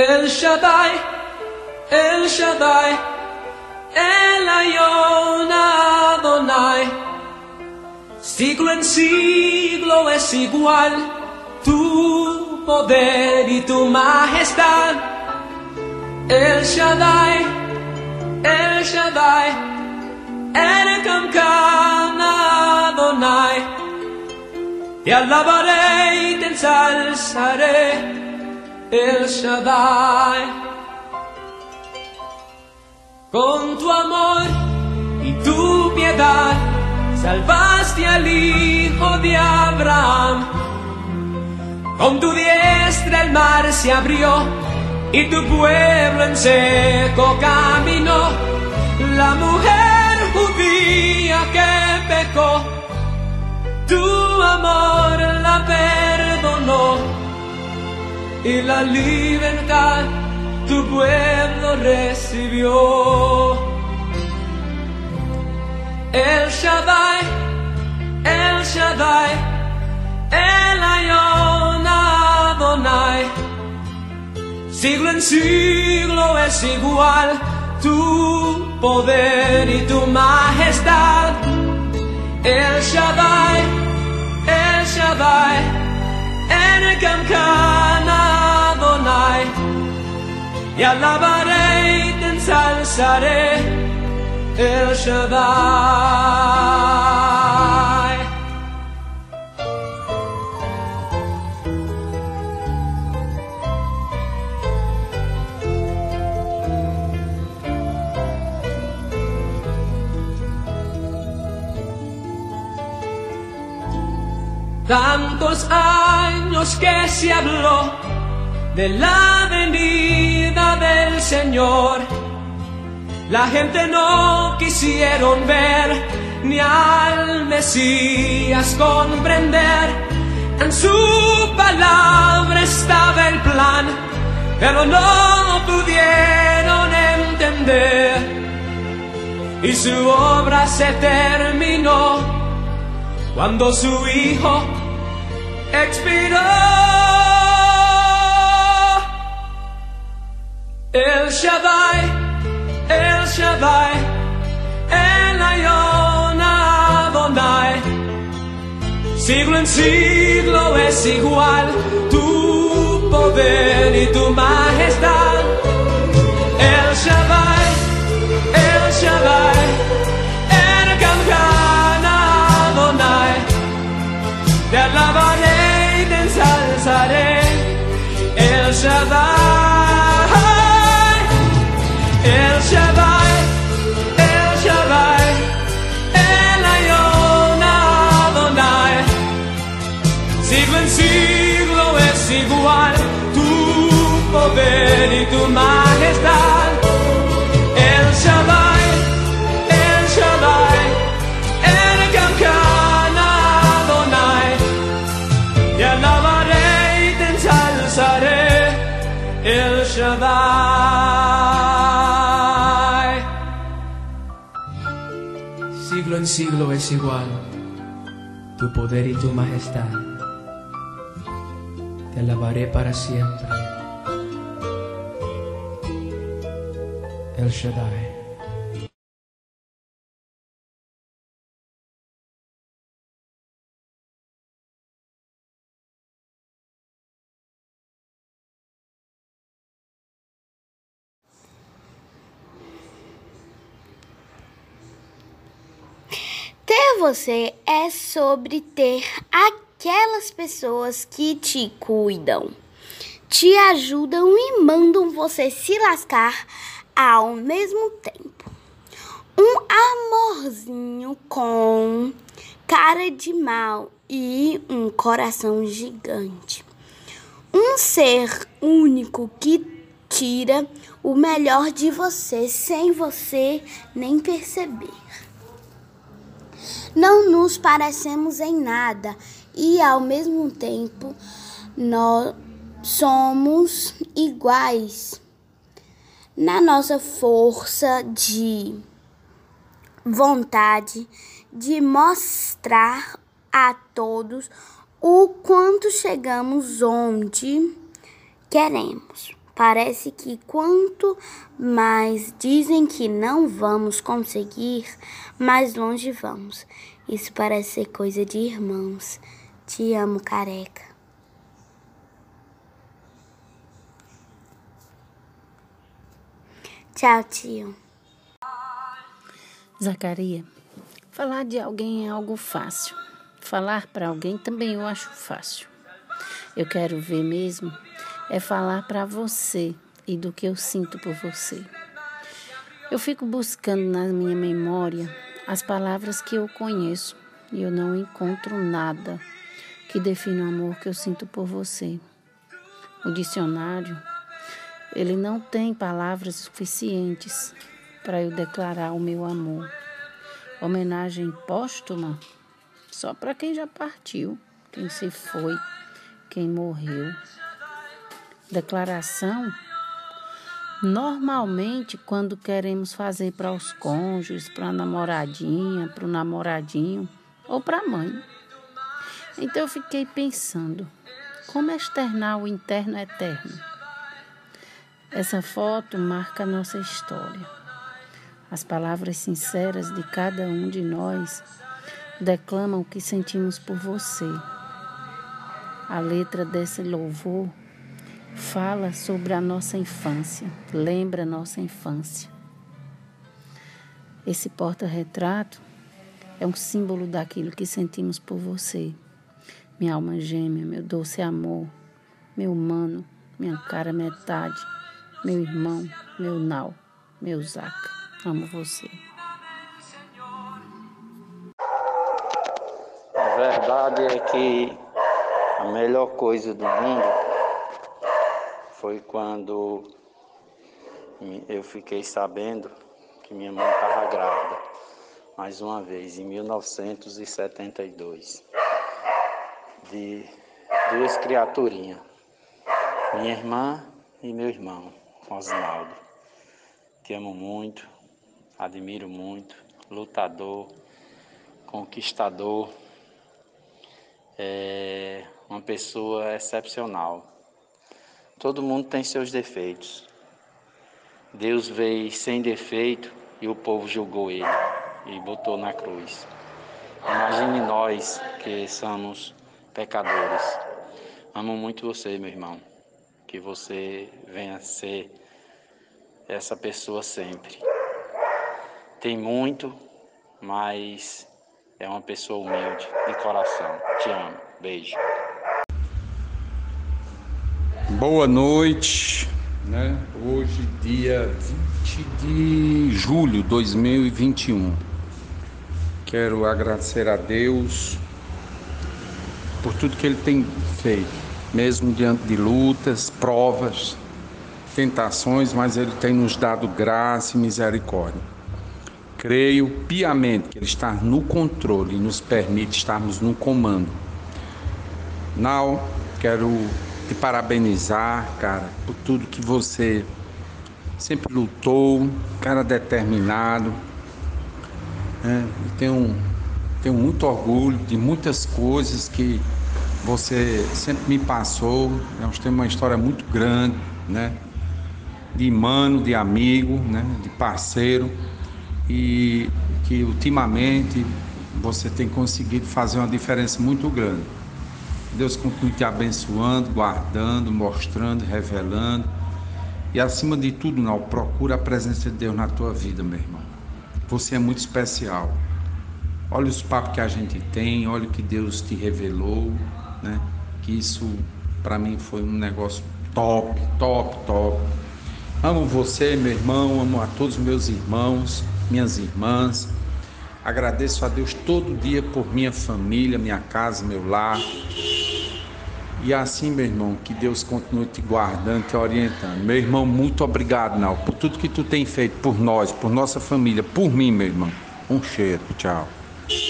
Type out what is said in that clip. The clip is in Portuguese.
El Shaddai, El Shaddai, El Ayon Adonai. Siglo en siglo es igual tu poder y tu majestad. El Shaddai, El Shaddai, El Kankan Adonai. Te alabaré y te ensalzaré. El Shaddai. Con tu amor y tu piedad salvaste al hijo de Abraham. Con tu diestra el mar se abrió y tu pueblo en seco caminó. La mujer judía que pecó, tu amor la perdonó y la libertad tu pueblo recibió. El Shaddai, El Shaddai, El Ayon Adonai. Siglo en siglo es igual tu poder y tu majestad. El Shaddai, El Shaddai. Enekam kan Y alabaré y te ensalzaré. El Shaddai. Tantos años que se habló de la venida del Señor. La gente no quisieron ver ni al Mesías comprender. En su palabra estaba el plan, pero no pudieron entender. Y su obra se terminó cuando su hijo expiró. El Shaddai, El Shaddai, El Ayon Adonai. Siglo en siglo es igual tu poder y tu majestad. Siglo es igual tu poder y tu majestad. Te alabaré para siempre. El Shaddai. Ter você é sobre ter aquelas pessoas que te cuidam, te ajudam e mandam você se lascar ao mesmo tempo. Um amorzinho com cara de mal e um coração gigante. Um ser único que tira o melhor de você sem você nem perceber. Não nos parecemos em nada e ao mesmo tempo nós somos iguais na nossa força de vontade de mostrar a todos o quanto chegamos onde queremos. Parece que quanto mais dizem que não vamos conseguir, mais longe vamos. Isso parece ser coisa de irmãos. Te amo, careca. Tchau, tio. Zacaria, falar de alguém é algo fácil. Falar para alguém também eu acho fácil. Eu quero ver mesmo é falar para você e do que eu sinto por você. Eu fico buscando na minha memória as palavras que eu conheço e eu não encontro nada que defina o amor que eu sinto por você. O dicionário, ele não tem palavras suficientes para eu declarar o meu amor. Homenagem póstuma só para quem já partiu, quem se foi, quem morreu. Declaração Normalmente, quando queremos fazer para os cônjuges, para a namoradinha, para o namoradinho ou para a mãe. Então eu fiquei pensando, como externar o interno eterno? Essa foto marca a nossa história. As palavras sinceras de cada um de nós declamam o que sentimos por você. A letra desse louvor fala sobre a nossa infância, lembra a nossa infância. Esse porta-retrato é um símbolo daquilo que sentimos por você. Minha alma gêmea, meu doce amor, meu humano, minha cara metade, meu irmão, meu nau, meu zaca. Amo você. A verdade é que a melhor coisa do mundo foi quando eu fiquei sabendo que minha mãe estava grávida, mais uma vez, em 1972, de duas criaturinhas, minha irmã e meu irmão, Osnaldo. Te amo muito, admiro muito, lutador, conquistador, é uma pessoa excepcional. Todo mundo tem seus defeitos. Deus veio sem defeito e o povo julgou ele e botou na cruz. Imagine nós que somos pecadores. Amo muito você, meu irmão. Que você venha ser essa pessoa sempre. Tem muito, mas é uma pessoa humilde, de coração. Te amo. Beijo. Boa noite, né? Hoje, dia 20 de julho de 2021. Quero agradecer a Deus por tudo que Ele tem feito, mesmo diante de lutas, provas, tentações, mas Ele tem nos dado graça e misericórdia. Creio piamente que Ele está no controle e nos permite estarmos no comando. Now, quero te parabenizar, cara, por tudo que você sempre lutou, cara determinado. Né? Tenho, tenho muito orgulho de muitas coisas que você sempre me passou. Nós temos uma história muito grande, né? De mano, de amigo, né? De parceiro. E que ultimamente você tem conseguido fazer uma diferença muito grande. Deus continue te abençoando, guardando, mostrando, revelando. E acima de tudo, não, procura a presença de Deus na tua vida, meu irmão. Você é muito especial. Olha os papos que a gente tem, olha o que Deus te revelou, né? Que isso para mim foi um negócio top, top, top. Amo você, meu irmão, amo a todos os meus irmãos, minhas irmãs. Agradeço a Deus todo dia por minha família, minha casa, meu lar. E assim, meu irmão, que Deus continue te guardando, te orientando. Meu irmão, muito obrigado, Nau, por tudo que tu tem feito por nós, por nossa família, por mim, meu irmão. Um cheiro, tchau.